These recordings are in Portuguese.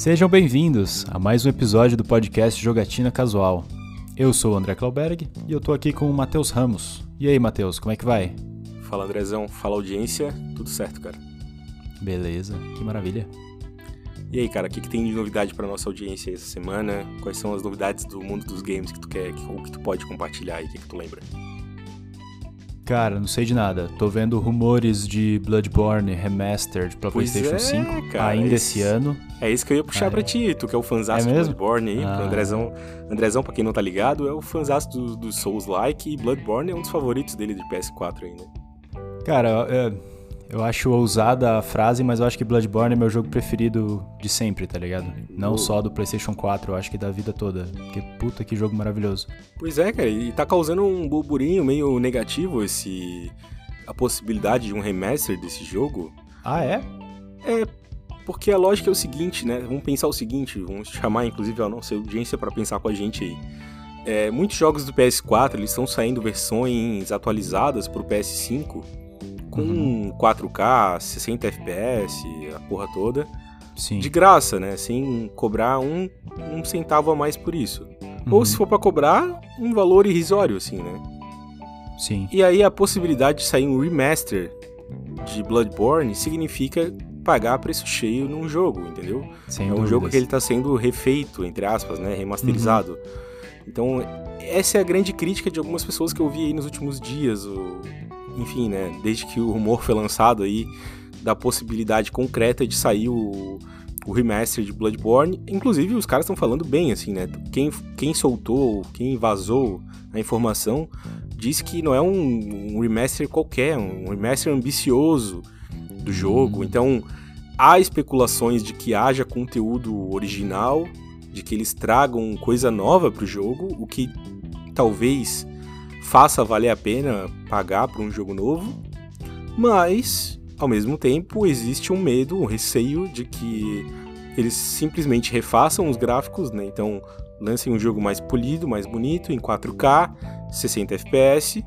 Sejam bem-vindos a mais um episódio do podcast Jogatina Casual. Eu sou o André Klauberg e eu tô aqui com o Matheus Ramos. E aí, Matheus, como é que vai? Fala, Andrezão. Fala, audiência. Tudo certo, cara. Beleza, que maravilha. E aí, cara, o que, que tem de novidade pra nossa audiência essa semana? Quais são as novidades do mundo dos games que tu quer, que, ou que tu pode compartilhar aí, o que, que tu lembra? Cara, não sei de nada. Tô vendo rumores de Bloodborne Remastered pra Pois PlayStation é, 5 cara, ainda esse- esse ano. É isso que eu ia puxar Ah, pra é? ti, tu que é o fanzaço É do? Bloodborne aí, Ah. pro Andrezão. Andrezão, pra quem não tá ligado, é o fanzaço do, do Souls-like e Bloodborne é um dos favoritos dele de PS4 ainda. Cara, é, eu acho ousada a frase, mas eu acho que Bloodborne é meu jogo preferido de sempre, tá ligado? Não só do PlayStation 4, eu acho que da vida toda. Porque puta que jogo maravilhoso. Pois é, cara, e tá causando um burburinho meio negativo esse a possibilidade de um remaster desse jogo. Ah, é? É, porque a lógica é o seguinte, né? Vamos pensar o seguinte, vamos chamar inclusive a nossa audiência para pensar com a gente aí. É, muitos jogos do PS4 eles estão saindo versões atualizadas pro PS5 com Uhum. 4K, 60 FPS, a porra toda, Sim. de graça, né? Sem cobrar um, um centavo a mais por isso. Ou Uhum. se for para cobrar, um valor irrisório, assim, né? Sim. E aí a possibilidade de sair um remaster de Bloodborne significa pagar preço cheio num jogo, entendeu? Sem é um dúvidas. jogo que ele tá sendo refeito, entre aspas, né? Remasterizado. Uhum. Então, essa é a grande crítica de algumas pessoas que eu vi aí nos últimos dias. o- Enfim, né? Desde que o rumor foi lançado aí da possibilidade concreta de sair o, o remaster de Bloodborne. Inclusive, os caras estão falando bem, assim, né? Quem, quem soltou, quem vazou a informação, disse que não é um, um remaster qualquer, um remaster ambicioso do jogo. Hum. Então, há especulações de que haja conteúdo original, de que eles tragam coisa nova pro jogo, o que talvez faça valer a pena pagar por um jogo novo, mas ao mesmo tempo existe um medo, um receio de que eles simplesmente refaçam os gráficos, né? Então lancem um jogo mais polido, mais bonito, em 4K, 60 FPS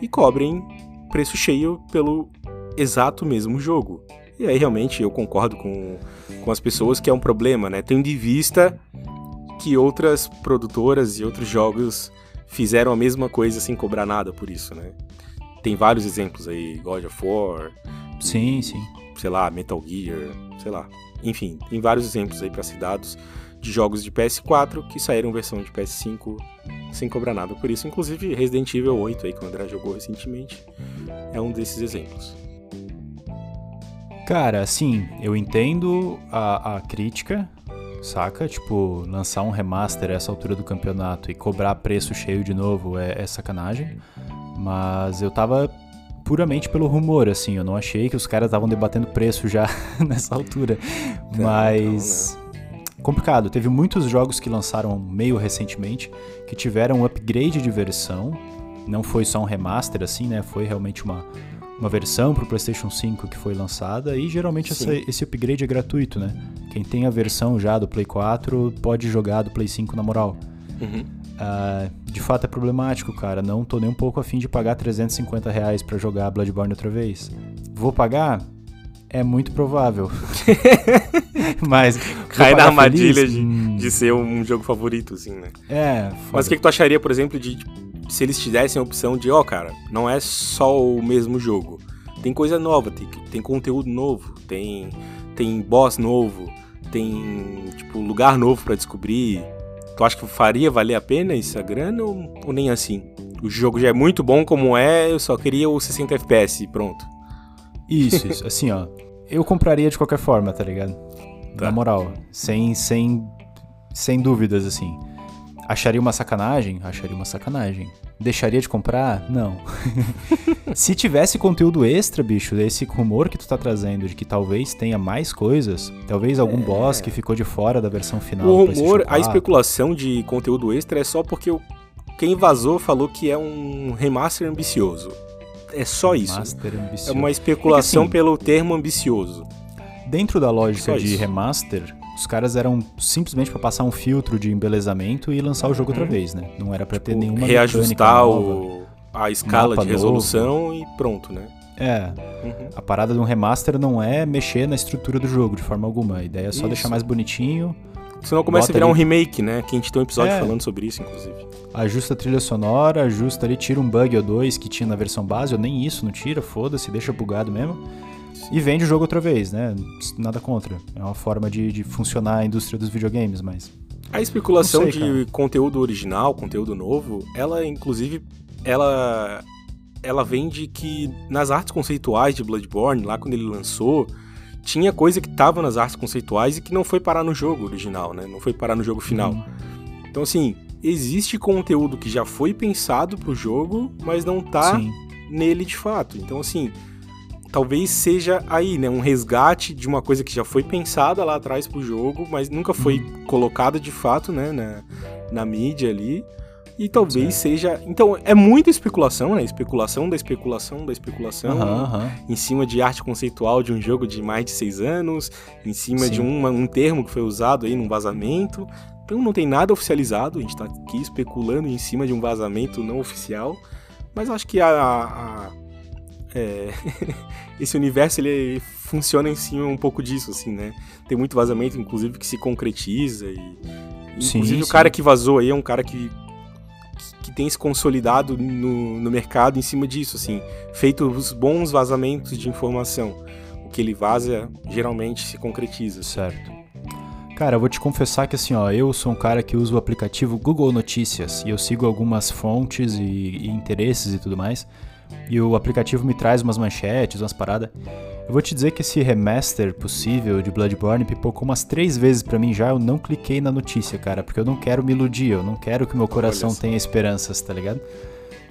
e cobrem preço cheio pelo exato mesmo jogo. E aí realmente eu concordo com, com as pessoas que é um problema, né? Tendo em vista que outras produtoras e outros jogos fizeram a mesma coisa sem cobrar nada por isso, né? Tem vários exemplos aí, God of War, Sim, sim. sei lá, Metal Gear, sei lá. Enfim, tem vários exemplos aí pra ser dados de jogos de PS4 que saíram versão de PS5 sem cobrar nada por isso. Inclusive Resident Evil 8 aí que o André jogou recentemente é um desses exemplos. Cara, assim, eu entendo a, a crítica, saca? Tipo, lançar um remaster a essa altura do campeonato e cobrar preço cheio de novo é, é sacanagem. Mas eu tava puramente pelo rumor, assim, eu não achei que os caras estavam debatendo preço já nessa altura. Não, Mas. Complicado, teve muitos jogos que lançaram meio recentemente que tiveram um upgrade de versão. Não foi só um remaster, assim, né? Foi realmente uma, uma versão pro PlayStation 5 que foi lançada e geralmente essa- esse upgrade é gratuito, né? Quem tem a versão já do Play 4 pode jogar do Play 5 na moral. Uhum. Ah, de fato é problemático, cara. Não tô nem um pouco afim de pagar 350 reais pra jogar Bloodborne outra vez. Vou pagar? É muito provável. Mas. Cai na armadilha feliz? de, Hum, de ser um jogo favorito, assim, né? É, Mas foda. o que, que tu acharia, por exemplo, de se eles te dessem a opção de, ó, cara, não é só o mesmo jogo. Tem coisa nova, tem, tem conteúdo novo, tem, tem boss novo, tem, tipo, lugar novo pra descobrir. Tu acha que faria valer a pena essa grana ou, ou nem assim? O jogo já é muito bom como é, eu só queria o 60 FPS e pronto. Isso, isso. Assim, ó. Eu compraria de qualquer forma, tá ligado? Tá. Na moral. Sem, sem, sem dúvidas, assim. Acharia uma sacanagem? Acharia uma sacanagem. Deixaria de comprar? Não. Se tivesse conteúdo extra, bicho, esse rumor que tu tá trazendo de que talvez tenha mais coisas, talvez algum boss que ficou de fora da versão final. É. o rumor, a 4. especulação de conteúdo extra é só porque quem vazou falou que é um remaster ambicioso. É só isso. Master É ambicioso. uma especulação assim, pelo termo ambicioso. Dentro da lógica de isso. remaster, os caras eram simplesmente pra passar um filtro de embelezamento e lançar o jogo outra Uhum. vez, né? Não era pra ter Tipo, nenhuma reajustar nova. a escala de resolução e pronto, né? É. Uhum. A parada de um remaster não é mexer na estrutura do jogo de forma alguma. A ideia é só isso. deixar mais bonitinho. Senão começa a virar ali... um remake, né? Que a gente tem um episódio é. falando sobre isso, inclusive. Ajusta a trilha sonora, ajusta ali, tira um bug ou dois que tinha na versão base, ou nem isso, não tira, foda-se, deixa bugado mesmo. E vende o jogo outra vez, né? Nada contra. É uma forma de, de funcionar a indústria dos videogames, mas. A especulação sei, de cara. conteúdo original, conteúdo novo, ela inclusive ela ela vem de que nas artes conceituais de Bloodborne, lá quando ele lançou, tinha coisa que tava nas artes conceituais e que não foi parar no jogo original, né? Não foi parar no jogo final. Uhum. Então assim, existe conteúdo que já foi pensado pro jogo, mas não tá Sim. nele de fato. Então assim, talvez seja aí, né, um resgate de uma coisa que já foi pensada lá atrás pro jogo, mas nunca foi uhum. colocada de fato, né, na, na mídia ali. E talvez seja. Então, é muita especulação, né? Especulação da especulação da especulação. Uhum, uhum. Em cima de arte conceitual de um jogo de mais de seis anos. Em cima Sim. de um, um termo que foi usado aí num vazamento. Então não tem nada oficializado. A gente tá aqui especulando em cima de um vazamento não oficial. Mas acho que a, a é... esse universo ele funciona em cima um pouco disso, assim, né? Tem muito vazamento, inclusive, que se concretiza e. Inclusive, sim, o cara que vazou aí é um cara que que tem se consolidado no, no mercado em cima disso, assim, feito os bons vazamentos de informação. O que ele vaza geralmente se concretiza. Certo. Cara, eu vou te confessar que assim, ó, eu sou um cara que usa o aplicativo Google Notícias e eu sigo algumas fontes e, e interesses e tudo mais. E o aplicativo me traz umas manchetes, umas paradas. Eu vou te dizer que esse remaster possível de Bloodborne pipocou umas três vezes para mim já. Eu não cliquei na notícia, cara, porque eu não quero me iludir, eu não quero que meu coração tenha esperanças, tá ligado?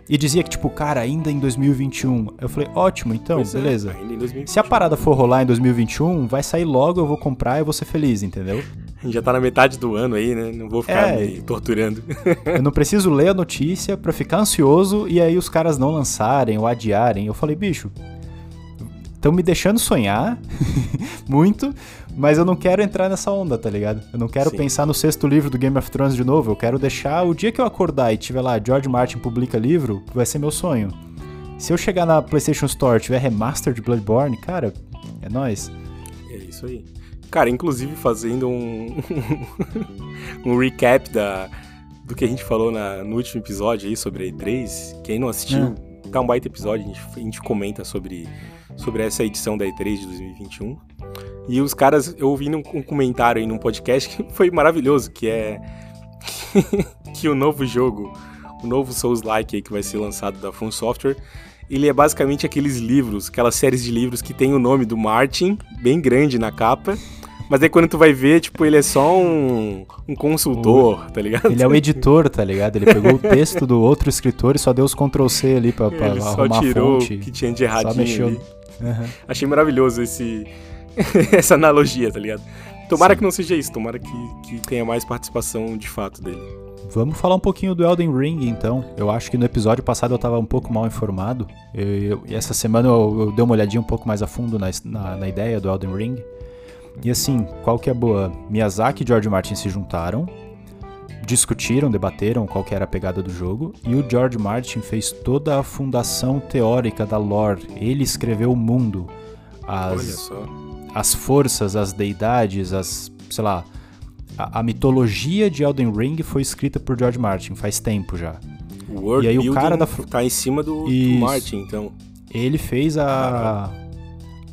E dizia que, tipo, cara, ainda em 2021. Eu falei, ótimo, então, pois é, beleza. É, Se a parada for rolar em 2021, vai sair logo, eu vou comprar e vou ser feliz, entendeu? Já tá na metade do ano aí, né? Não vou ficar é, me torturando. eu não preciso ler a notícia pra ficar ansioso e aí os caras não lançarem ou adiarem. Eu falei, bicho, estão me deixando sonhar muito, mas eu não quero entrar nessa onda, tá ligado? Eu não quero Sim. pensar no sexto livro do Game of Thrones de novo. Eu quero deixar o dia que eu acordar e tiver lá George Martin publica livro, vai ser meu sonho. Se eu chegar na PlayStation Store e tiver remaster de Bloodborne, cara, é nós. É isso aí. Cara, inclusive fazendo um um recap da do que a gente falou na, no último episódio aí sobre a E3. Quem não assistiu, é. tá um baita episódio, a gente, a gente comenta sobre sobre essa edição da E3 de 2021. E os caras, eu ouvi um, um comentário aí num podcast que foi maravilhoso, que é que o novo jogo, o novo Souls-like aí que vai ser lançado da From Software, ele é basicamente aqueles livros, aquelas séries de livros que tem o nome do Martin bem grande na capa. Mas aí quando tu vai ver, tipo, ele é só um, um consultor, o... tá ligado? Ele é o editor, tá ligado? Ele pegou o texto do outro escritor e só deu os Ctrl C ali pra, pra ele arrumar só tirou a fonte. o que tinha de erradinho só mexeu. Uhum. Achei maravilhoso esse essa analogia, tá ligado? Tomara Sim. que não seja isso, tomara que, que tenha mais participação de fato dele. Vamos falar um pouquinho do Elden Ring, então. Eu acho que no episódio passado eu estava um pouco mal informado. Eu, eu, essa semana eu, eu, dei uma olhadinha um pouco mais a fundo na, na, na, ideia do Elden Ring. E assim, qual que é a boa? Miyazaki e George Martin se juntaram, discutiram, debateram qual que era a pegada do jogo, e o George Martin fez toda a fundação teórica da lore. Ele escreveu o mundo, as, as forças, as deidades, as, sei lá, a, a, mitologia de Elden Ring foi escrita por George Martin faz tempo já. O world e aí o cara da tá em cima do, do Martin, então. Ele fez a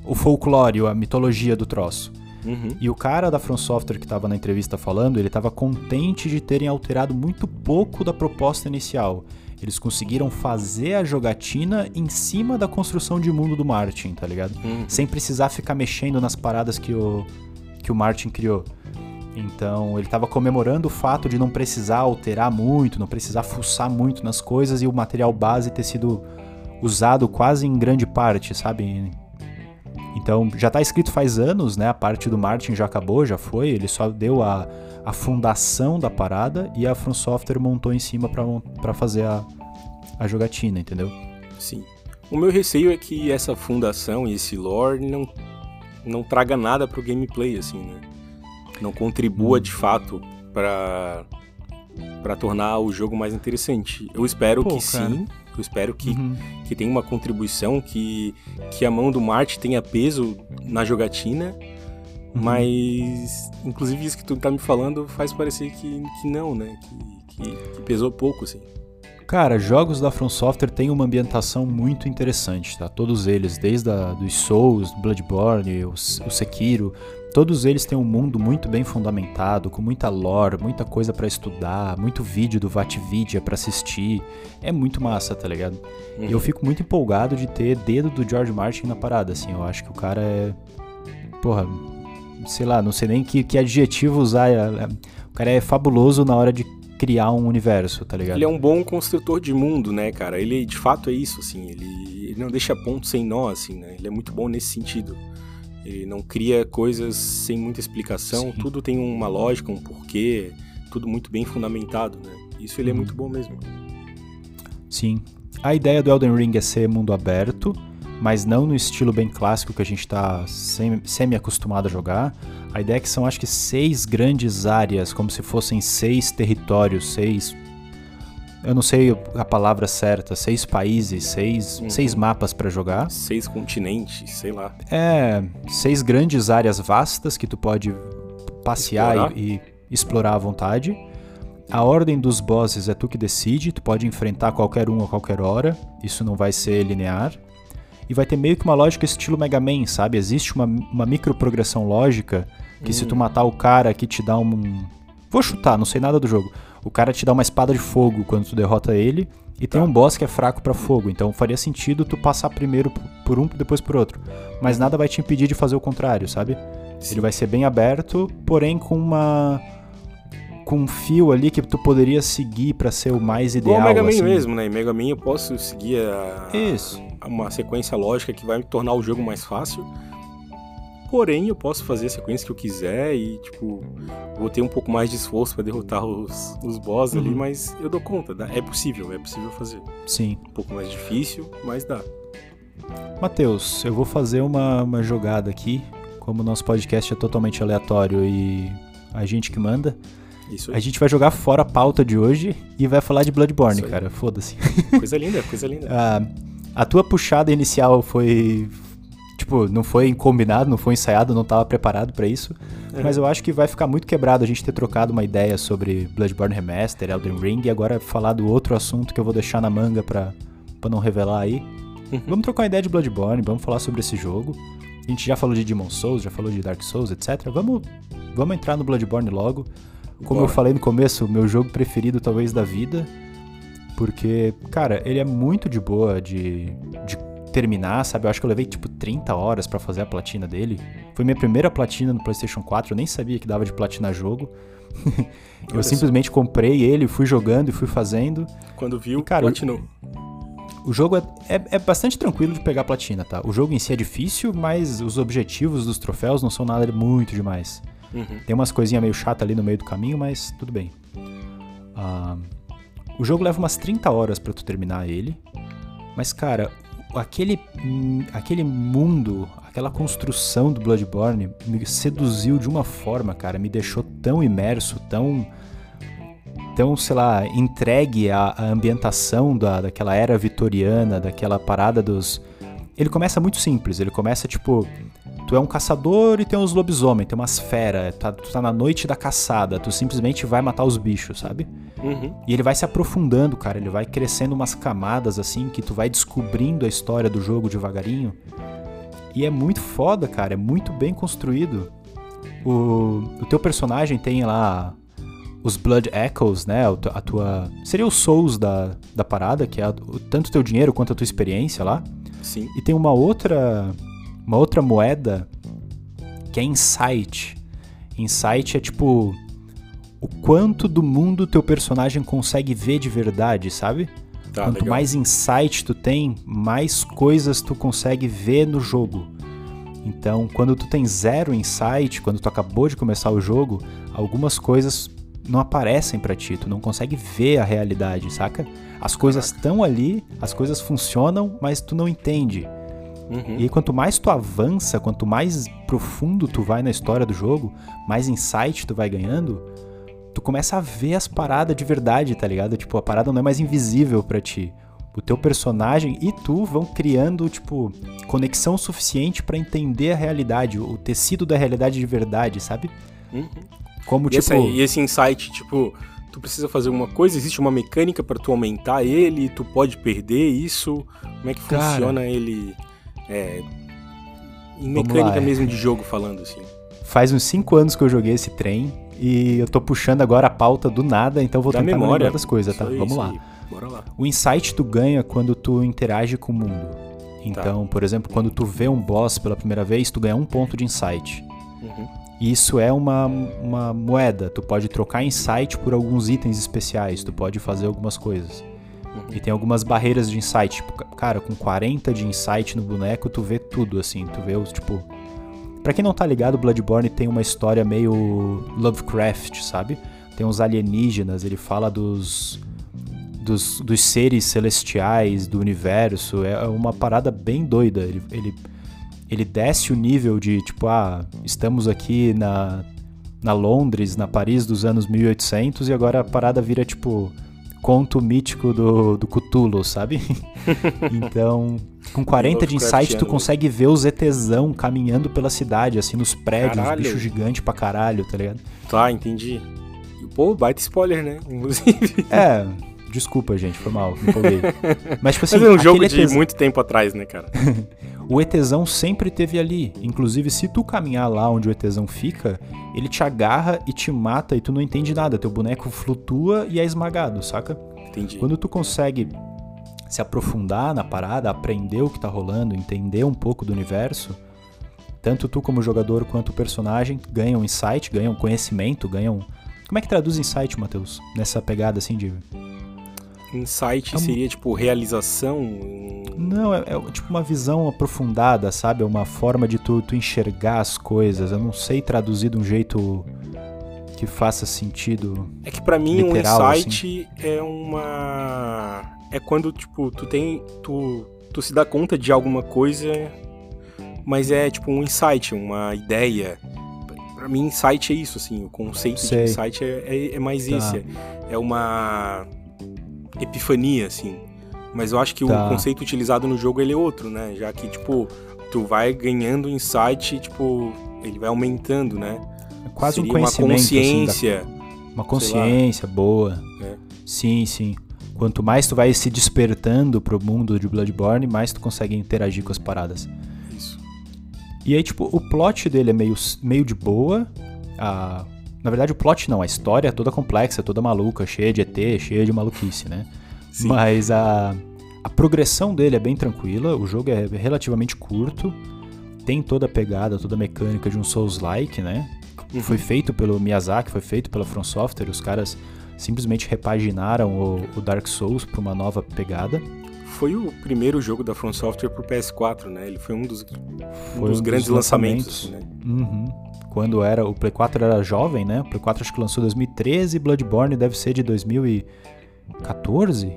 o folclore, a mitologia do troço. Uhum. E o cara da From Software que estava na entrevista falando, ele estava contente de terem alterado muito pouco da proposta inicial. Eles conseguiram fazer a jogatina em cima da construção de mundo do Martin, tá ligado? Uhum. Sem precisar ficar mexendo nas paradas que o, que o Martin criou. Então ele estava comemorando o fato de não precisar alterar muito, não precisar fuçar muito nas coisas e o material base ter sido usado quase em grande parte, sabe? Então já está escrito faz anos, né? A parte do Martin já acabou, já foi. Ele só deu a, a fundação da parada e a From Software montou em cima para fazer a, a jogatina, entendeu? Sim. O meu receio é que essa fundação e esse lore não, não traga nada pro gameplay, assim, né? não contribua de fato para para tornar o jogo mais interessante. Eu espero Pô, que cara. sim. Eu espero que, uhum. que tenha uma contribuição, que, que a mão do Marte tenha peso na jogatina. Uhum. Mas, inclusive, isso que tu tá me falando faz parecer que, que não, né? Que, que, que pesou pouco, assim. Cara, jogos da From Software têm uma ambientação muito interessante, tá? Todos eles, desde a, dos Souls, Bloodborne, o, o Sekiro, todos eles têm um mundo muito bem fundamentado, com muita lore, muita coisa para estudar, muito vídeo do Vatvidia para assistir. É muito massa, tá ligado? Uhum. E eu fico muito empolgado de ter dedo do George Martin na parada, assim. Eu acho que o cara é. Porra, sei lá, não sei nem que, que adjetivo usar. É, é, o cara é fabuloso na hora de criar um universo, tá ligado? Ele é um bom construtor de mundo, né, cara? Ele de fato é isso, assim. Ele, ele não deixa ponto sem nó, assim, né? Ele é muito bom nesse sentido. Ele não cria coisas sem muita explicação, Sim. tudo tem uma lógica, um porquê, tudo muito bem fundamentado, né? Isso ele é uhum. muito bom mesmo. Sim. A ideia do Elden Ring é ser mundo aberto, mas não no estilo bem clássico que a gente está semi-acostumado a jogar. A ideia é que são, acho que, seis grandes áreas, como se fossem seis territórios, seis. Eu não sei a palavra certa, seis países, seis, uhum. seis mapas para jogar. Seis continentes, sei lá. É, seis grandes áreas vastas que tu pode passear e, e explorar à vontade. A ordem dos bosses é tu que decide, tu pode enfrentar qualquer um a qualquer hora, isso não vai ser linear e vai ter meio que uma lógica estilo Mega Man, sabe? Existe uma, uma microprogressão lógica que hum. se tu hum. matar o cara que te dá um. Vou chutar, não sei nada do jogo. O cara te dá uma espada de fogo quando tu derrota ele. E tem tá. um boss que é fraco para fogo, então faria sentido tu passar primeiro por um, depois por outro. Mas nada vai te impedir de fazer o contrário, sabe? Sim. Ele vai ser bem aberto, porém com uma com um fio ali que tu poderia seguir para ser o mais ideal. Igual o Mega Man assim. mesmo, né? Em Mega Man eu posso seguir a, Isso uma sequência lógica que vai tornar o jogo mais fácil. Porém, eu posso fazer a sequência que eu quiser e, tipo, vou ter um pouco mais de esforço para derrotar os, os boss uhum. ali, mas eu dou conta, dá. é possível, é possível fazer. Sim. Um pouco mais difícil, mas dá. Matheus, eu vou fazer uma, uma jogada aqui. Como o nosso podcast é totalmente aleatório e a gente que manda, Isso a gente vai jogar fora a pauta de hoje e vai falar de Bloodborne, cara. Foda-se. Coisa linda, coisa linda. ah, a tua puxada inicial foi. Tipo, não foi combinado, não foi ensaiado, não estava preparado para isso. É. Mas eu acho que vai ficar muito quebrado a gente ter trocado uma ideia sobre Bloodborne Remaster, Elden Ring e agora falar do outro assunto que eu vou deixar na manga pra, pra não revelar aí. Uhum. Vamos trocar uma ideia de Bloodborne, vamos falar sobre esse jogo. A gente já falou de Demon Souls, já falou de Dark Souls, etc. Vamos, vamos entrar no Bloodborne logo. Como Bora. eu falei no começo, meu jogo preferido talvez da vida. Porque, cara, ele é muito de boa de, de terminar, sabe? Eu acho que eu levei tipo 30 horas para fazer a platina dele. Foi minha primeira platina no PlayStation 4, eu nem sabia que dava de platinar jogo. eu simplesmente comprei ele, fui jogando e fui fazendo. Quando viu, e, cara, platinou. O, o jogo é, é, é, bastante tranquilo de pegar platina, tá? O jogo em si é difícil, mas os objetivos dos troféus não são nada muito demais. Uhum. Tem umas coisinhas meio chatas ali no meio do caminho, mas tudo bem. Uh, o jogo leva umas 30 horas para tu terminar ele. Mas, cara, aquele, aquele mundo, aquela construção do Bloodborne me seduziu de uma forma, cara, me deixou tão imerso, tão tão, sei lá, entregue à, à ambientação da, daquela era vitoriana, daquela parada dos. Ele começa muito simples, ele começa tipo. Tu é um caçador e tem uns lobisomens, tem umas feras, tá, tu tá na noite da caçada, tu simplesmente vai matar os bichos, sabe? Uhum. E ele vai se aprofundando, cara. Ele vai crescendo umas camadas assim que tu vai descobrindo a história do jogo devagarinho. E é muito foda, cara. É muito bem construído. O, o teu personagem tem lá os Blood Echoes, né? A tua. Seria os Souls da, da parada, que é a, tanto o teu dinheiro quanto a tua experiência lá. Sim. E tem uma outra. Uma outra moeda que é Insight. Insight é tipo o quanto do mundo teu personagem consegue ver de verdade, sabe? Tá, Quanto legal. mais insight tu tem, mais coisas tu consegue ver no jogo. Então, quando tu tem zero insight, quando tu acabou de começar o jogo, algumas coisas não aparecem para ti, tu não consegue ver a realidade, saca? As coisas estão ali, as coisas funcionam, mas tu não entende. Uhum. E quanto mais tu avança, quanto mais profundo tu vai na história do jogo, mais insight tu vai ganhando, tu começa a ver as paradas de verdade, tá ligado? Tipo, a parada não é mais invisível para ti. o teu personagem e tu vão criando, tipo, conexão suficiente para entender a realidade, o tecido da realidade de verdade, sabe? Uhum. Como, E, tipo. essa- e esse insight, tipo, tu precisa fazer uma coisa, existe uma mecânica pra tu aumentar ele, tu pode perder isso. Como é que Cara. funciona ele? É. Em mecânica lá. mesmo de jogo falando, assim. Faz uns 5 anos que eu joguei esse trem e eu tô puxando agora a pauta do nada, então vou Da tentar me memória. lembrar das coisas, tá? Aí, Vamos lá. lá. O insight tu ganha quando tu interage com o mundo. Então, por exemplo, quando tu vê um boss pela primeira vez, tu ganha um ponto de insight. Uhum. Isso é uma, uma moeda. Tu pode trocar insight por alguns itens especiais. Tu pode fazer algumas coisas. Uhum. E tem algumas barreiras de insight. Tipo, ca- cara, com 40 de insight no boneco, tu vê tudo, assim. Tu vê os, tipo... Pra quem não tá ligado, Bloodborne tem uma história meio Lovecraft, sabe? Tem uns alienígenas, ele fala dos... Dos, dos seres celestiais do universo. É uma parada bem doida. Ele, ele, ele desce o nível de, tipo, ah, estamos aqui na, na Londres, na Paris dos anos 1800 e agora a parada vira, tipo, conto mítico do, do Cthulhu, sabe? então, com 40 de insight, tu consegue ver os ETzão caminhando pela cidade, assim, nos prédios, Caralho. bicho gigante pra caralho, tá ligado? Tá, entendi. Pô, baita spoiler, né? Inclusive. É, desculpa, gente, foi mal, me empolguei. Mas, tipo assim, Mas é um jogo de ETzão- muito tempo atrás, né, cara? O ETzão sempre teve ali. Inclusive, se tu caminhar lá onde o ETzão fica, ele te agarra e te mata e tu não entende nada. Teu boneco flutua e é esmagado, saca? Entendi. Quando tu consegue se aprofundar na parada, aprender o que tá rolando, entender um pouco do universo, tanto tu como jogador quanto o personagem ganham insight, ganham conhecimento, ganham. Como é que traduz insight, Matheus? Nessa pegada assim de. Insight É um- seria, tipo, realização. Não, é, é tipo uma visão aprofundada, sabe? É uma forma de tu, tu enxergar as coisas. Eu não sei traduzir de um jeito que faça sentido. É que pra mim Literal, um insight é uma. É quando, tipo, tu tem. Tu, tu se dá conta de alguma coisa, mas é tipo um insight, uma ideia. Pra mim, insight é isso, assim. O conceito Sei. de insight é, é, é mais Tá. esse. É uma epifania, assim. Mas eu acho que Tá. o conceito utilizado no jogo ele é outro, né? Já que, tipo, tu vai ganhando insight, tipo, ele vai aumentando, né? É quase Seria um conhecimento. uma assim, da- consciência. uma consciência boa. É. Sim, sim. Quanto mais tu vai se despertando pro mundo de Bloodborne, mais tu consegue interagir com as paradas. Isso. E aí, tipo, o plot dele é meio, meio de boa. A... Na verdade, o plot não, a história é toda complexa, toda maluca, cheia de ET, cheia de maluquice, né? Sim. Mas a, a progressão dele é bem tranquila, o jogo é relativamente curto, tem toda a pegada, toda a mecânica de um Souls-like, né? Uhum. Foi feito pelo Miyazaki, foi feito pela From Software, os caras simplesmente repaginaram o, o Dark Souls para uma nova pegada. Foi o primeiro jogo da From Software pro PS4, né? Ele foi um dos, um Foi dos um grandes dos lançamentos, lançamentos. né? Uhum. Quando era. O Play 4 era jovem, né? O Play 4 acho que lançou em 2013, Bloodborne deve ser de 2014?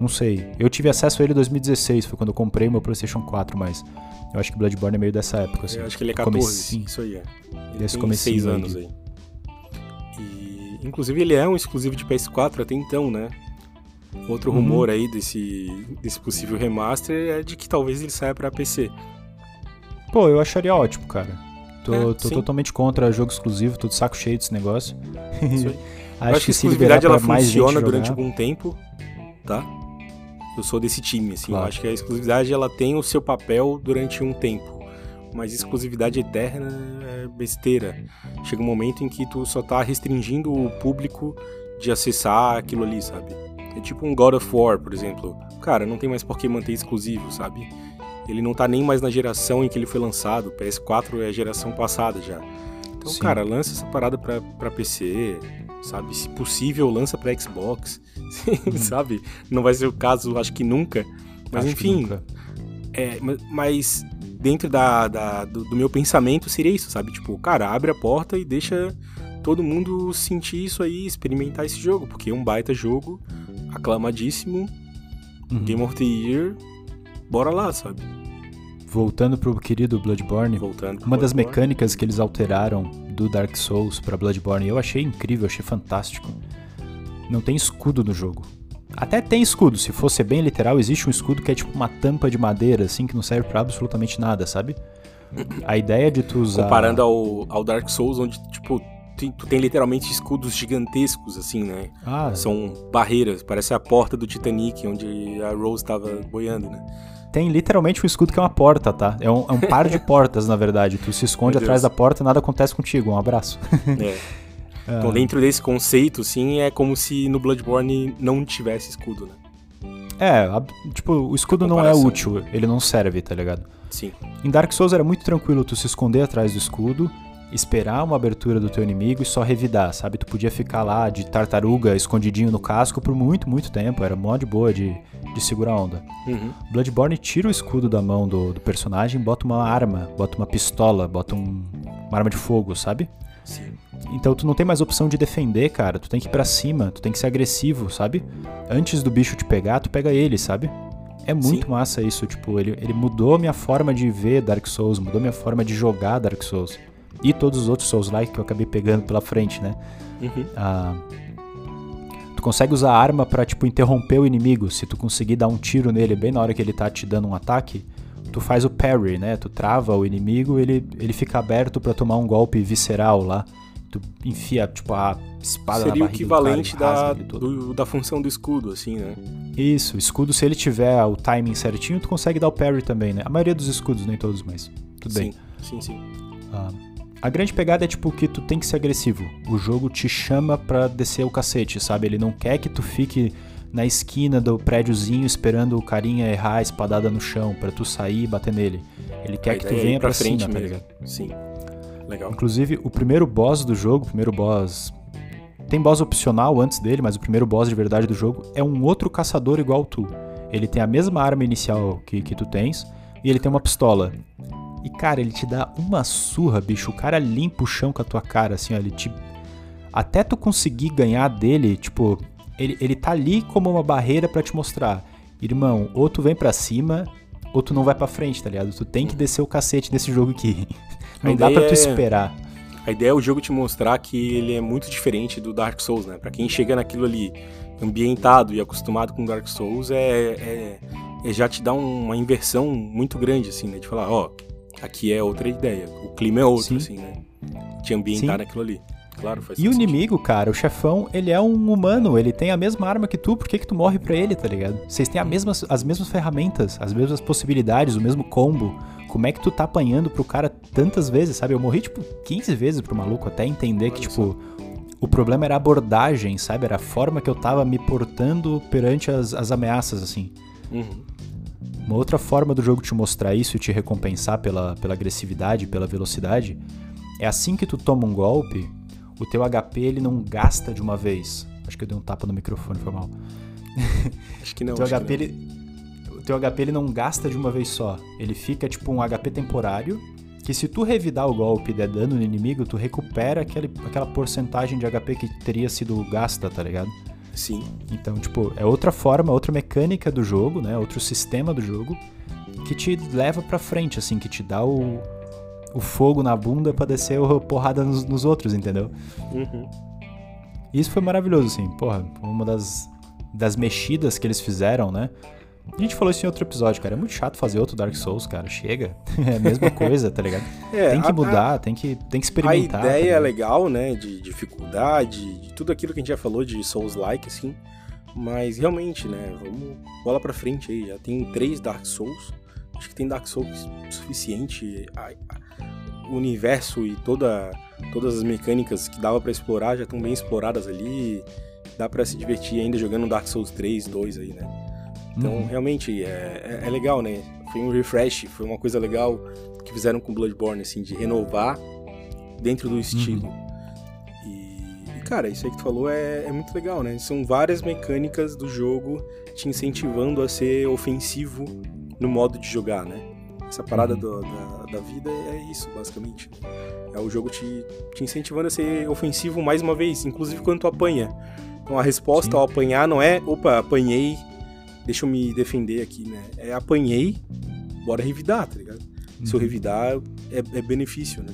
Não sei. Eu tive acesso a ele em 2016, foi quando eu comprei meu PlayStation 4, mas eu acho que Bloodborne é meio dessa época, assim. Eu acho que ele é 14, Comecinho. isso aí é. Ele Desse tem comecinho 6 aí anos de- aí. E, inclusive ele é um exclusivo de PS4 até então, né? Outro Uhum. rumor aí desse, desse possível remaster é de que talvez ele saia pra PC. Pô, eu acharia ótimo, cara. Tô, É, tô totalmente contra jogo exclusivo, tô de saco cheio desse negócio. Acho, acho que a se liberar exclusividade ela funciona durante algum tempo, tá? Eu sou desse time, assim. Claro. Eu acho que a exclusividade ela tem o seu papel durante um tempo. Mas exclusividade eterna é besteira. Chega um momento em que tu só tá restringindo o público de acessar aquilo ali, sabe? É tipo um God of War, por exemplo. Cara, não tem mais por que manter exclusivo, sabe? Ele não tá nem mais na geração em que ele foi lançado. PS4 é a geração passada já. Então, Sim. cara, lança essa parada pra, pra PC, sabe? Se possível, lança pra Xbox, sabe? Não vai ser o caso, acho que nunca. Mas Acho enfim, nunca. é, ma- mas dentro da, da- do, do meu pensamento seria isso, sabe? Tipo, cara, abre a porta e deixa todo mundo sentir isso aí, experimentar esse jogo, porque é um baita jogo, aclamadíssimo, Uhum. Game of the Year, bora lá, sabe? Voltando pro querido Bloodborne, Voltando. uma das Bloodborne. mecânicas que eles alteraram do Dark Souls pra Bloodborne, eu achei incrível, achei fantástico. Não tem escudo no jogo. Até tem escudo, se fosse bem literal, existe um escudo que é tipo uma tampa de madeira, assim, que não serve pra absolutamente nada, sabe? A ideia de tu usar. Comparando ao, ao Dark Souls, onde, tipo, tu, tu tem literalmente escudos gigantescos, assim, né? Ah, São barreiras, parece a porta do Titanic, onde a Rose tava boiando, né? tem literalmente um escudo que é uma porta, tá? É um, é um par de portas, na verdade. Tu se esconde atrás da porta e nada acontece contigo. Um abraço. É. Então, dentro desse conceito, sim, é como se no Bloodborne não tivesse escudo, né? É, a- tipo, o escudo não é útil, ele não serve, tá ligado? Sim. Em Dark Souls era muito tranquilo tu se esconder atrás do escudo, esperar uma abertura do teu inimigo e só revidar, sabe? Tu podia ficar lá de tartaruga escondidinho no casco por muito, muito tempo, era mó de boa de, de segurar a onda. Uhum. Bloodborne tira o escudo da mão do, do personagem, bota uma arma, bota uma pistola, bota um- uma arma de fogo, sabe? Sim. Então tu não tem mais opção de defender, cara. Tu tem que ir pra cima, tu tem que ser agressivo, sabe? Antes do bicho te pegar, tu pega ele, sabe? É muito Sim. massa isso, tipo, ele, ele mudou minha forma de ver Dark Souls, mudou minha forma de jogar Dark Souls. E todos os outros Souls-like que eu acabei pegando pela frente, né? Uhum. Ah, tu consegue usar a arma pra, tipo, interromper o inimigo. Se tu conseguir dar um tiro nele bem na hora que ele tá te dando um ataque, tu faz o parry, né? Tu trava o inimigo, ele, ele fica aberto pra tomar um golpe visceral lá. Tu enfia, tipo, a espada Seria na o barriga equivalente do cara da, do- da função do escudo, assim, né? Isso, escudo, se ele tiver o timing certinho, tu consegue dar o parry também, né? A maioria dos escudos, nem todos, mas tudo bem. Sim, sim, sim. Ah, a grande pegada é tipo que tu tem que ser agressivo. O jogo te chama pra descer o cacete, sabe? Ele não quer que tu fique na esquina do prédiozinho esperando o carinha errar a espadada no chão pra tu sair e bater nele. Ele quer que tu venha pra, frente cima, tá mesmo. ligado? Sim. Legal. Inclusive, o primeiro boss do jogo, o primeiro boss. Tem boss opcional antes dele, mas o primeiro boss de verdade do jogo é um outro caçador igual tu. Ele tem a mesma arma inicial que, que tu tens e ele tem uma pistola. E cara, ele te dá uma surra, bicho. O cara limpa o chão com a tua cara, assim, ó. Ele te. Até tu conseguir ganhar dele, tipo, ele, ele tá ali como uma barreira pra te mostrar. Irmão, ou tu vem pra cima, ou tu não vai pra frente, tá ligado? Tu tem que descer o cacete nesse jogo aqui. Não dá pra tu é- esperar. A ideia é o jogo te mostrar que ele é muito diferente do Dark Souls, né? Pra quem chega naquilo ali ambientado e acostumado com Dark Souls, é, é, é já te dá um- uma inversão muito grande, assim, né? De falar, ó, aqui é outra ideia, o clima é outro, Sim. assim, né? Te ambientar Sim. naquilo ali. Claro, faz E o inimigo, cara, o chefão, ele é um humano, ele tem a mesma arma que tu, por que que tu morre pra ele, tá ligado? Vocês têm a mesmas, as mesmas ferramentas, as mesmas possibilidades, o mesmo combo. Como é que tu tá apanhando pro cara tantas vezes, sabe? Eu morri, tipo, 15 vezes pro maluco até entender que, Olha tipo, o problema era a abordagem, sabe? Era a forma que eu tava me portando perante as, as ameaças, assim. Uhum. Uma outra forma do jogo te mostrar isso e te recompensar pela, pela agressividade, pela velocidade, é assim que tu toma um golpe, o teu HP ele não gasta de uma vez. Acho que eu dei um tapa no microfone, foi mal. Acho que não. o, teu acho que HP, ele, o teu HP ele não gasta de uma vez só. Ele fica tipo um HP temporário, que se tu revidar o golpe e der dano no inimigo, tu recupera aquele, aquela porcentagem de HP que teria sido gasta, tá ligado? Sim. Então, tipo, é outra forma, outra mecânica do jogo, né? Outro sistema do jogo que te leva pra frente, assim, que te dá o, o fogo na bunda pra descer a porrada nos, nos outros, entendeu? Uhum. Isso foi maravilhoso, assim, porra, uma das, das mexidas que eles fizeram, né? A gente falou isso em outro episódio, cara. É muito chato fazer outro Dark Souls, cara. Chega. É a mesma coisa, tá ligado? É, tem que a- mudar, tem que, tem que A experimentar. tá ideia é ligado? legal, né? De dificuldade, de tudo aquilo que a gente já falou de Souls-like, assim. Mas realmente, né? Vamos bola pra frente aí. Já tem três Dark Souls. Acho que tem Dark Souls suficiente. A- a- o universo e toda, todas as mecânicas que dava pra explorar já estão bem exploradas ali. Dá pra se divertir ainda jogando Dark Souls 3, 2 aí, né? Então, Uhum. realmente, é, é- é legal, né? Foi um refresh, foi uma coisa legal que fizeram com Bloodborne, assim, de renovar dentro do estilo. E, e, cara, isso aí que tu falou é, é muito legal, né? São várias mecânicas do jogo te incentivando a ser ofensivo no modo de jogar, né? Essa parada Uhum. do- da, da vida é isso, basicamente. É o jogo te, te incentivando a ser ofensivo mais uma vez, inclusive quando tu apanha. Então a resposta Sim. ao apanhar não é, opa, apanhei, deixa eu me defender aqui, né? É apanhei, bora revidar, tá ligado? Se eu Uhum. revidar, é, é benefício, né?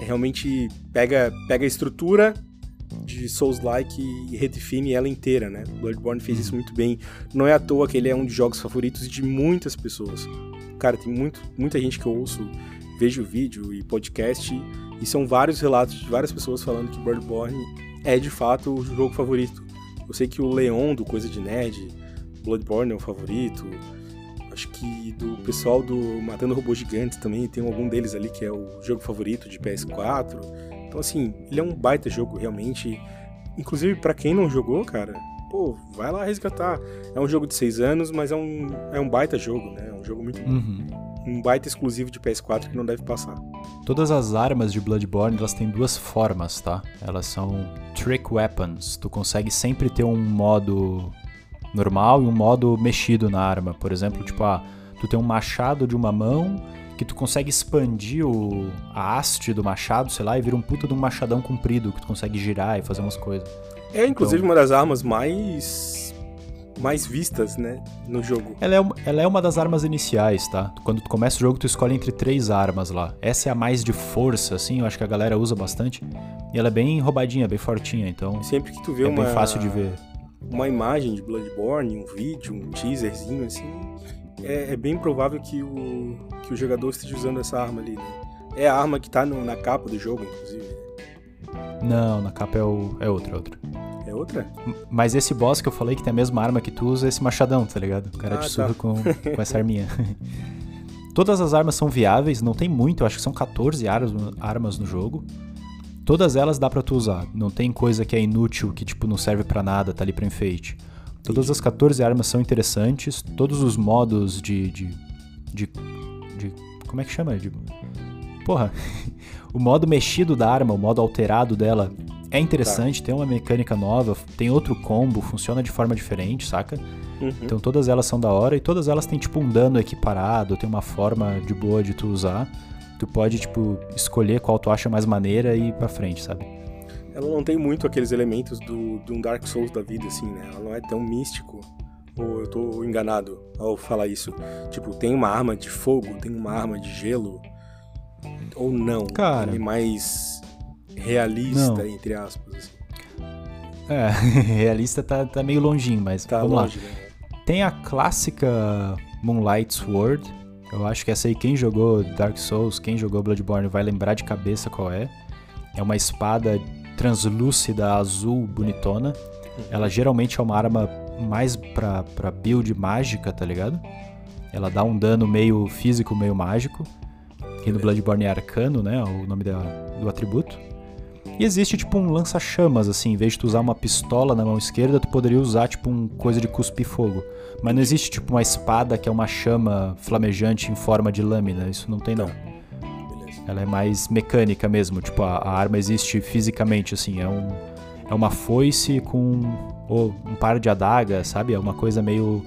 É realmente pega, pega a estrutura de Souls-like e redefine ela inteira, né? Bloodborne fez isso muito bem. Não é à toa que ele é um dos jogos favoritos de muitas pessoas. Cara, tem muito, muita gente que eu ouço, vejo vídeo e podcast, e são vários relatos de várias pessoas falando que Bloodborne é de fato o jogo favorito. Eu sei que o Leon do Coisa de Nerd, Bloodborne é o favorito. Acho que do pessoal do Matando Robôs Gigantes também tem algum deles ali que é o jogo favorito de PS4. Então, assim, ele é um baita jogo, realmente. Inclusive, para quem não jogou, cara, pô, vai lá resgatar. É um jogo de seis anos, mas é um, é um baita jogo, né? É um jogo muito Uhum. Um baita exclusivo de PS4 que não deve passar. Todas as armas de Bloodborne, elas têm duas formas, tá? Elas são trick weapons. Tu consegue sempre ter um modo normal e um modo mexido na arma. Por exemplo, tipo, ah, tu tem um machado de uma mão que tu consegue expandir o, a haste do machado, sei lá, e vira um puta de um machadão comprido que tu consegue girar e fazer umas coisas. É, inclusive, Então- uma das armas mais mais vistas, né, no jogo. Ela é, uma- ela é uma das armas iniciais, tá? Quando tu começa o jogo, tu escolhe entre três armas lá. Essa é a mais de força, assim, eu acho que a galera usa bastante. E ela é bem roubadinha, bem fortinha, então Sempre que tu vê é uma bem fácil de ver. uma imagem de Bloodborne, um vídeo, um teaserzinho assim, é, é bem provável que o que o jogador esteja usando essa arma ali, né? É a arma que tá no- na capa do jogo, inclusive. Não, na capa é, o, é outra, é outra. É outra? Mas esse boss que eu falei que tem a mesma arma que tu usa é esse machadão, tá ligado? O cara Ah, te tá. com, com essa arminha. Todas as armas são viáveis, não tem muito, eu acho que são 14 armas, no jogo. Todas elas dá pra tu usar, não tem coisa que é inútil, que tipo não serve pra nada, tá ali pra enfeite. Todas as 14 armas são interessantes, todos os modos de. de. de. de- como é que chama? De, porra, o modo mexido da arma, o modo alterado dela é interessante, tem uma mecânica nova, tem outro combo, funciona de forma diferente, saca? Uhum. Então todas elas são da hora e todas elas têm tipo um dano equiparado, tem uma forma de boa de tu usar. Tu pode, tipo, escolher qual tu acha mais maneira e ir pra frente, sabe? Ela não tem muito aqueles elementos do, de um Dark Souls da vida, assim, né? Ela não é tão místico. Ou eu tô enganado ao falar isso. Tipo, tem uma arma de fogo, tem uma arma de gelo. Ou não. Cara. Ele é mais realista, Não. entre aspas. Assim. É, realista tá, tá meio longinho, mas Tá vamos longe, né? lá. Tem a clássica Moonlight Sword. Eu acho que essa aí, quem jogou Dark Souls, quem jogou Bloodborne vai lembrar de cabeça qual é. É uma espada translúcida, azul, bonitona. Ela geralmente é uma arma mais pra, pra build mágica, tá ligado? Ela dá um dano meio físico, meio mágico. Que no Bloodborne é arcano, né? O nome da- do atributo. E existe tipo um lança-chamas, assim, em vez de tu usar uma pistola na mão esquerda, tu poderia usar tipo um coisa de cuspir fogo. Mas não existe tipo uma espada que é uma chama flamejante em forma de lâmina, isso não tem não. Beleza. Ela é mais mecânica mesmo, tipo a, a arma existe fisicamente, assim, é um é uma foice com ou um par de adagas, sabe? É uma coisa meio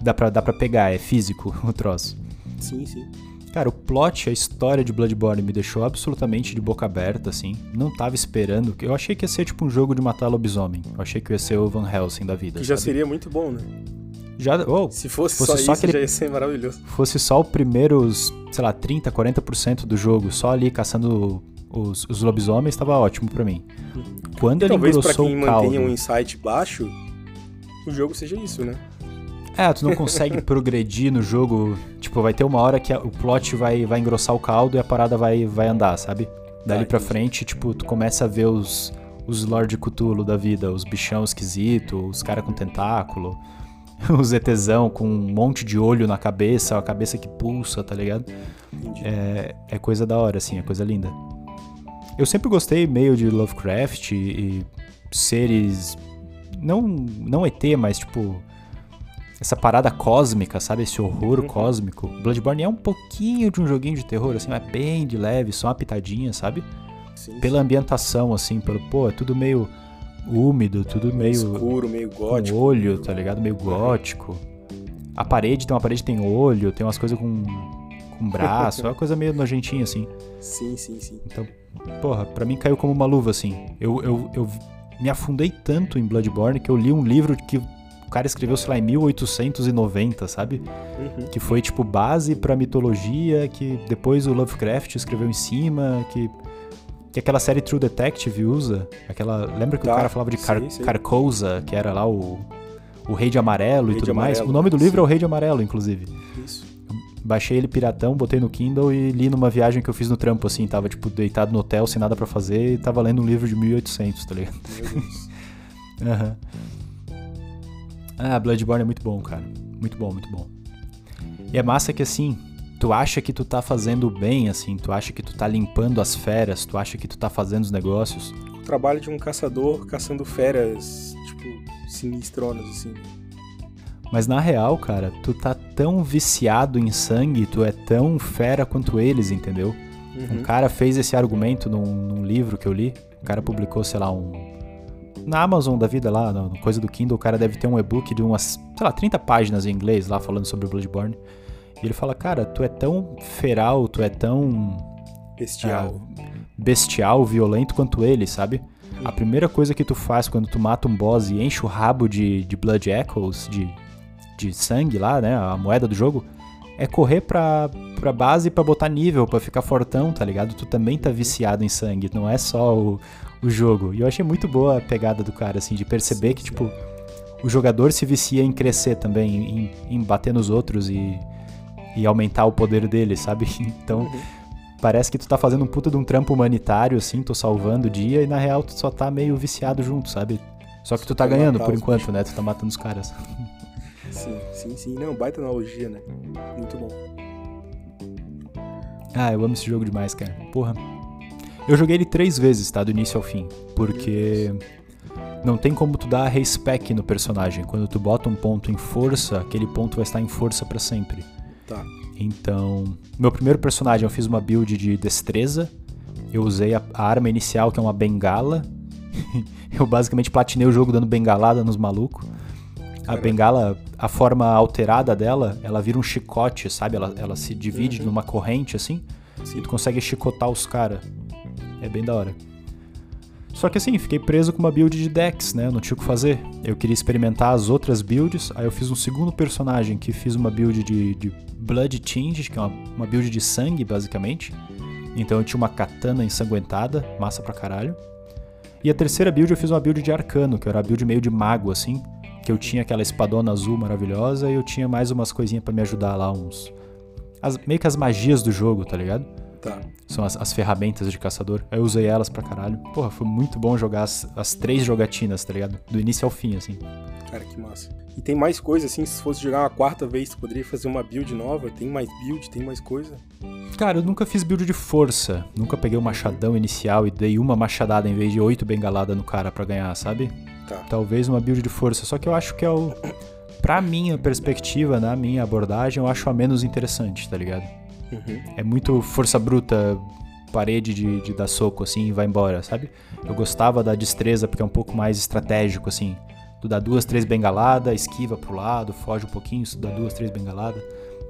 dá pra, dá pra pegar, é físico o troço. Sim, sim. Cara, o plot, a história de Bloodborne me deixou absolutamente de boca aberta, assim. Não tava esperando. Eu achei que ia ser tipo um jogo de matar lobisomem. Eu achei que ia ser o Van Helsing da vida. Que já sabe? seria muito bom, né? Já, oh, Se fosse, Fosse só, só isso, aquele- já ia ser maravilhoso. fosse só o primeiros, sei lá, 30, 40% do jogo, só ali caçando os, os lobisomens, tava ótimo pra mim. Quando ele Talvez pra engrossou quem o caldo... mantenha um insight baixo, o jogo seja isso, né? É, tu não consegue progredir no jogo. Tipo, vai ter uma hora que a- o plot vai, vai engrossar o caldo e a parada vai, vai andar, sabe? Dali Ah, pra frente, tipo, tu começa a ver os, os Lord Cthulhu da vida, os bichão esquisito, os cara com tentáculo, os ETzão com um monte de olho na cabeça, a cabeça que pulsa, tá ligado? É, é coisa da hora, assim, é coisa linda. Eu sempre gostei meio de Lovecraft e, e seres. Não, não ET, mas tipo. Essa parada cósmica, sabe? Esse horror cósmico. Bloodborne é um pouquinho de um joguinho de terror, assim, mas bem de leve, só uma pitadinha, sabe? Sim, Pela ambientação, assim, pelo. Pô, é tudo meio úmido, tudo meio. escuro, meio com gótico. olho, meio- tá ligado? Meio gótico. A parede tem uma parede que tem olho, tem umas coisas com, com braço, é uma coisa meio nojentinha, assim. Sim, sim, sim. Então, porra, pra mim caiu como uma luva, assim. Eu, eu, eu me afundei tanto em Bloodborne que eu li um livro que o cara escreveu, sei lá, em 1890, sabe? Uhum. Que foi, tipo, base pra mitologia, que depois o Lovecraft escreveu em cima, que... que aquela série True Detective usa. Aquela, lembra que Tá, o cara falava de Car sei, sei. Carcosa, que era lá o, o Rei de Amarelo Rei e tudo mais? Amarelo, O nome do livro sim. é o Rei de Amarelo, inclusive. Isso. Baixei ele piratão, botei no Kindle e li numa viagem que eu fiz no trampo, assim. Tava, tipo, deitado no hotel, sem nada pra fazer, e tava lendo um livro de 1800, tá ligado? Meu Deus. Ah, Bloodborne é muito bom, cara. Muito bom, muito bom. E é massa que assim, tu acha que tu tá fazendo bem, assim, tu acha que tu tá limpando as feras, tu acha que tu tá fazendo os negócios. o trabalho de um caçador caçando feras, tipo, sinistronas, assim. Mas na real, cara, tu tá tão viciado em sangue, tu é tão fera quanto eles, entendeu? Um Uhum. cara fez esse argumento num, num livro que eu li. O cara publicou, sei lá, um. Na Amazon da vida lá, na coisa do Kindle, o cara deve ter um e-book de umas, sei lá, 30 páginas em inglês lá falando sobre o Bloodborne. E ele fala, cara, tu é tão feral, tu é tão Bestial. ah, bestial, violento quanto ele, sabe? A primeira coisa que tu faz quando tu mata um boss e enche o rabo de, de Blood Echoes, de, de sangue lá, né? A moeda do jogo, é correr pra, pra base pra botar nível, pra ficar fortão, tá ligado? Tu também tá viciado em sangue, não é só o, o jogo. E eu achei muito boa a pegada do cara, assim, de perceber que, tipo, o jogador se vicia em crescer também, em, em bater nos outros e, e aumentar o poder dele, sabe? Então, Uhum. parece que tu tá fazendo um puta de um trampo humanitário, assim, tô salvando o dia, e na real tu só tá meio viciado junto, sabe? Só que tu tá ganhando por enquanto, né? Tu tá matando os caras. Sim, sim, sim. Não, baita analogia, né? Muito bom. Ah, eu amo esse jogo demais, cara. Porra. Eu joguei ele três vezes, tá? Do início ao fim. Porque não tem como tu dar respec no personagem. Quando tu bota um ponto em força, aquele ponto vai estar em força pra sempre. Tá. Então, meu primeiro personagem eu fiz uma build de destreza. Eu usei a, a arma inicial, que é uma bengala. eu basicamente platinei o jogo dando bengalada nos malucos. A bengala, a forma alterada dela, ela vira um chicote, sabe? Ela, ela se divide Uhum. numa corrente assim. Sim. E tu consegue chicotar os caras. É bem da hora. Só que assim, fiquei preso com uma build de Dex, né? Eu não tinha o que fazer. Eu queria experimentar as outras builds. Aí eu fiz um segundo personagem que fiz uma build de, de Blood Tinge, que é uma, uma build de sangue, basicamente. Então eu tinha uma katana ensanguentada, massa pra caralho. E a terceira build eu fiz uma build de arcano, que era a build meio de mago, assim. Que eu tinha aquela espadona azul maravilhosa e eu tinha mais umas coisinhas pra me ajudar lá, uns. as- meio que as magias do jogo, tá ligado? Tá. São as, as ferramentas de caçador. Aí eu usei elas pra caralho. Porra, foi muito bom jogar as, as três jogatinas, tá ligado? Do início ao fim, assim. Cara, que massa. E tem mais coisa, assim, se fosse jogar uma quarta vez, tu poderia fazer uma build nova? Tem mais build, tem mais coisa? Cara, eu nunca fiz build de força. Nunca peguei o machadão inicial e dei uma machadada em vez de oito bengaladas no cara pra ganhar, sabe? Tá. Talvez uma build de força. Só que eu acho que é o. Pra minha perspectiva, na minha abordagem, eu acho a menos interessante, tá ligado? Uhum. É muito força bruta, parede de, de dar soco assim e vai embora, sabe? Eu gostava da destreza porque é um pouco mais estratégico, assim. Tu dá duas, três bengaladas, esquiva pro lado, foge um pouquinho, tu dá duas, três bengaladas.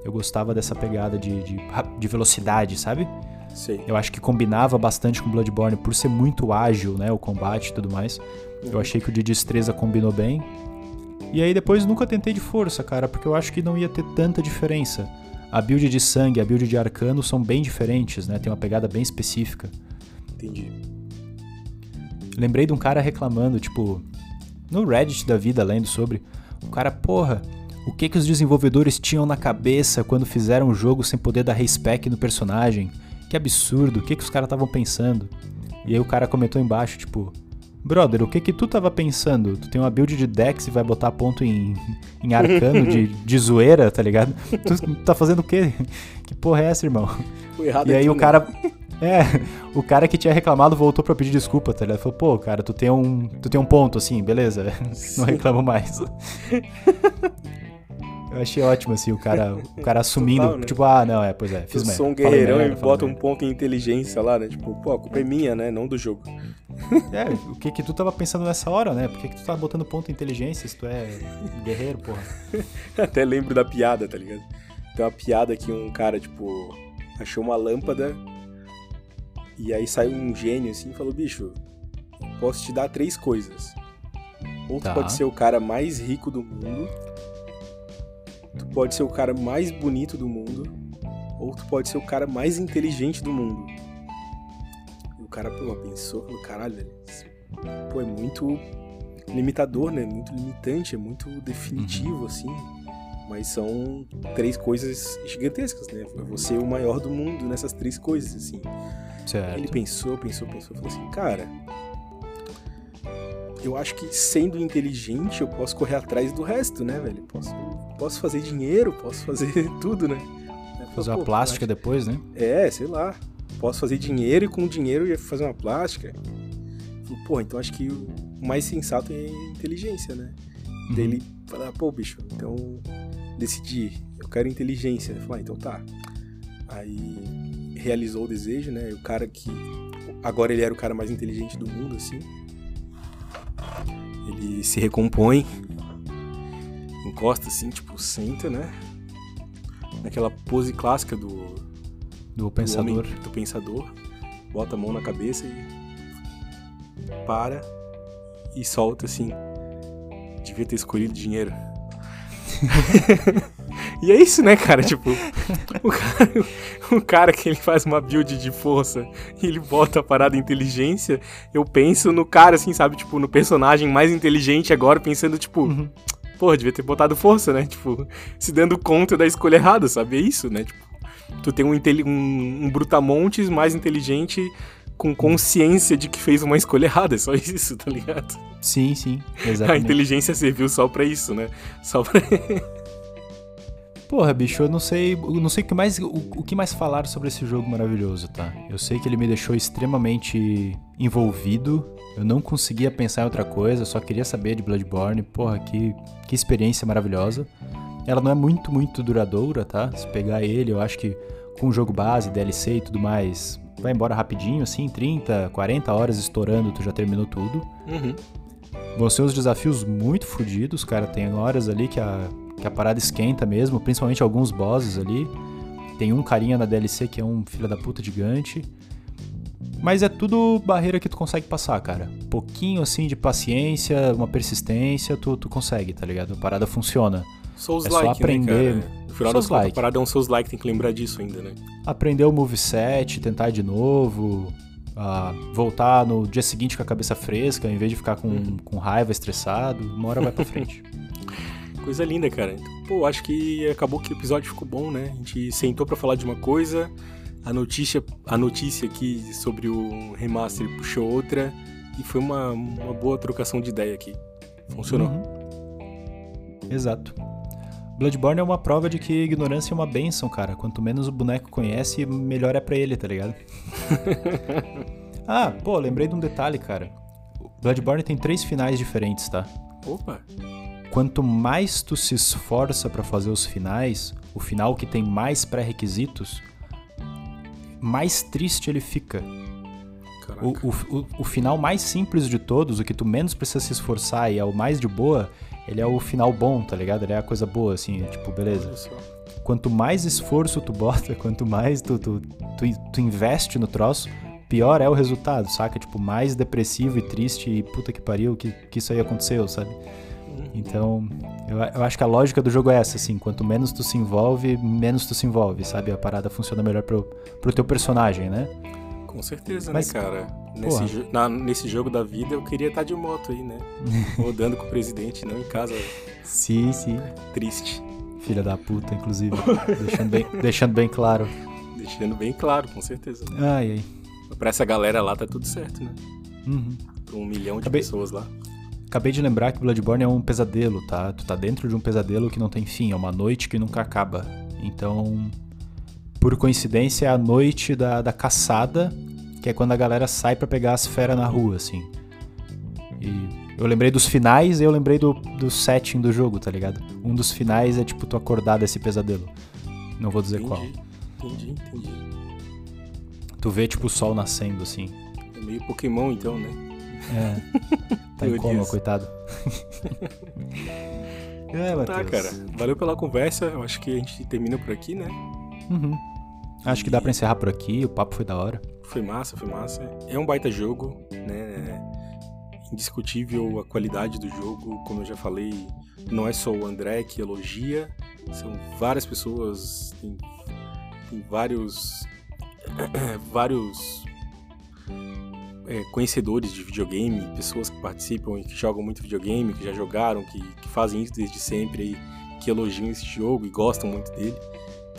Eu gostava dessa pegada de, de, de velocidade, sabe? Sei. Eu acho que combinava bastante com Bloodborne por ser muito ágil, né? O combate e tudo mais. Eu achei que o de destreza combinou bem. E aí depois nunca tentei de força, cara, porque eu acho que não ia ter tanta diferença. A build de sangue e a build de arcano são bem diferentes, né? Tem uma pegada bem específica. Entendi. Lembrei de um cara reclamando, tipo, no Reddit da vida, lendo sobre. O cara, porra, o que que os desenvolvedores tinham na cabeça quando fizeram um jogo sem poder dar respec no personagem? Que absurdo, o que que os caras estavam pensando? E aí o cara comentou embaixo, tipo, brother, o que que tu tava pensando? Tu tem uma build de Dex e vai botar ponto em, em arcano de, de zoeira, tá ligado? Tu tá fazendo o quê? Que porra é essa, irmão? Foi errado E aí aqui, o né? cara. É, o cara que tinha reclamado voltou pra pedir desculpa, tá ligado? Falou, pô, cara, tu tem um. Tu tem um ponto, assim, beleza. Não reclamo mais. Eu achei ótimo, assim, o cara, o cara assumindo, Total, né? tipo, ah, não, é, pois é, fiz Eu merda. sou um guerreirão merda, e bota um ponto em inteligência lá, né? Tipo, pô, a culpa é minha, né? Não do jogo. É, o que que tu tava pensando nessa hora, né? Por que que tu tava botando ponto em inteligência se tu é guerreiro, porra? Até lembro da piada, tá ligado? Tem uma piada que um cara, tipo, achou uma lâmpada e aí saiu um gênio assim e falou: bicho, posso te dar três coisas. Ou tu Tá. pode ser o cara mais rico do mundo, tu pode ser o cara mais bonito do mundo, ou tu pode ser o cara mais inteligente do mundo. O cara, pô, pensou, falou, caralho, velho, pô, é muito limitador, né? Muito limitante, é muito definitivo, assim. Mas são três coisas gigantescas, né? Você é o maior do mundo nessas três coisas, assim. Certo. Ele pensou, pensou, pensou, falou assim, cara, eu acho que sendo inteligente eu posso correr atrás do resto, né, velho? Posso, posso fazer dinheiro, posso fazer tudo, né? Fazer uma plástica acho... depois, né? É, sei lá. Posso fazer dinheiro e com o dinheiro ia fazer uma plástica. Pô, então acho que o mais sensato é inteligência, né? Uhum. Daí ele fala, pô, bicho, então decidi, eu quero inteligência. Ele falou, ah, então tá. Aí realizou o desejo, né? O cara que. Agora ele era o cara mais inteligente do mundo, assim. Ele se recompõe, encosta assim, tipo, senta, né? Naquela pose clássica do. Do pensador. Do, do pensador. Bota a mão na cabeça e. Para. E solta assim. Devia ter escolhido dinheiro. E é isso, né, cara? Tipo, o cara, o cara que ele faz uma build de força e ele bota a parada inteligência, eu penso no cara, assim, sabe? Tipo, no personagem mais inteligente agora, pensando, tipo, uhum. porra, devia ter botado força, né? Tipo, se dando conta da escolha errada, sabe? É isso, né? Tipo, tu tem um, um, um brutamontes mais inteligente com consciência de que fez uma escolha errada, é só isso, tá ligado? Sim, sim, exatamente. A inteligência serviu só pra isso, né? Só pra... Porra, bicho, eu não sei, eu não sei o que mais, o, o, que mais falar sobre esse jogo maravilhoso, tá? Eu sei que ele me deixou extremamente envolvido. Eu não conseguia pensar em outra coisa, só queria saber de Bloodborne. Porra, que, que experiência maravilhosa. Ela não é muito, muito duradoura, tá? Se pegar ele, eu acho que com o jogo base, DLC e tudo mais, vai embora rapidinho, assim, 30, 40 horas estourando, tu já terminou tudo. Uhum. Vão ser uns desafios muito fodidos, cara. Tem horas ali que a, que a parada esquenta mesmo, principalmente alguns bosses ali. Tem um carinha na DLC que é um filho da puta gigante. Mas é tudo barreira que tu consegue passar, cara. Pouquinho assim de paciência, uma persistência, tu, tu consegue, tá ligado? A parada funciona. Souls é like, só aprender. Né, no final das contas, a parada é um Souls like, tem que lembrar disso ainda, né? Aprender o moveset, tentar de novo, uh, voltar no dia seguinte com a cabeça fresca, em vez de ficar com, uhum. com raiva, estressado, uma hora vai pra frente. Coisa linda, cara. Então, pô, acho que acabou que o episódio ficou bom, né? A gente sentou para falar de uma coisa, a notícia, a notícia aqui sobre o remaster puxou outra, e foi uma, uma boa trocação de ideia aqui. Funcionou. Uhum. Exato. Bloodborne é uma prova de que ignorância é uma benção, cara. Quanto menos o boneco conhece, melhor é pra ele, tá ligado? ah, pô, lembrei de um detalhe, cara. Bloodborne tem três finais diferentes, tá? Opa! quanto mais tu se esforça para fazer os finais, o final que tem mais pré-requisitos, mais triste ele fica. O, o, o, final mais simples de todos, o que tu menos precisa se esforçar e é o mais de boa, ele é o final bom, tá ligado? Ele é a coisa boa, assim, tipo, beleza. Quanto mais esforço tu bota, quanto mais tu, tu, tu, tu investe no troço, pior é o resultado, saca? Tipo, mais depressivo e triste e puta que pariu que, que isso aí aconteceu, sabe? Então, eu, eu, acho que a lógica do jogo é essa, assim, quanto menos tu se envolve, menos tu se envolve, sabe? A parada funciona melhor pro, pro teu personagem, né? Com certeza, Mas, né, cara? Nesse, na, nesse jogo da vida eu queria estar de moto aí, né? Rodando com o presidente, não em casa. Sim, sim. Triste. Filha da puta, inclusive. deixando, bem, deixando bem claro. Deixando bem claro, com certeza. Ai, ai. Pra essa galera lá tá tudo certo, né? Uhum. Pra um milhão de Acabei... pessoas lá. Acabei de lembrar que Bloodborne é um pesadelo, tá? Tu tá dentro de um pesadelo que não tem fim, é uma noite que nunca acaba. Então, por coincidência, é a noite da, da caçada, que é quando a galera sai para pegar as feras na rua, assim. E eu lembrei dos finais e eu lembrei do, do setting do jogo, tá ligado? Um dos finais é tipo tu acordar desse pesadelo. Não vou dizer entendi, qual. Entendi, entendi. Tu vê tipo o sol nascendo, assim. É meio Pokémon então, né? É. Tá em coma, coitado. é, tá, cara. Valeu pela conversa. Eu acho que a gente termina por aqui, né? Uhum. Acho que dá pra encerrar por aqui. O papo foi da hora. Foi massa, foi massa. É um baita jogo, né? Indiscutível a qualidade do jogo. Como eu já falei, não é só o André que elogia. São várias pessoas. Tem, tem vários. vários é, conhecedores de videogame, pessoas que participam e que jogam muito videogame, que já jogaram, que, que fazem isso desde sempre e que elogiam esse jogo e gostam muito dele.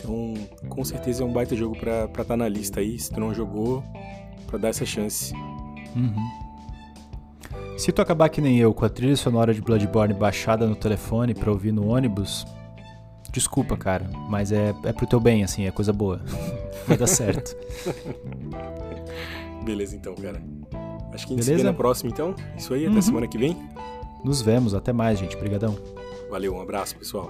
Então, com certeza é um baita jogo pra estar tá na lista aí, se tu não jogou, pra dar essa chance. Uhum. Se tu acabar que nem eu, com a trilha sonora de Bloodborne baixada no telefone pra ouvir no ônibus, desculpa, cara, mas é, é pro teu bem, assim, é coisa boa. Vai dar certo. Beleza, então, cara. Acho que a gente Beleza? se vê na próxima, então. Isso aí, até uhum. semana que vem. Nos vemos, até mais, gente. Obrigadão. Valeu, um abraço, pessoal.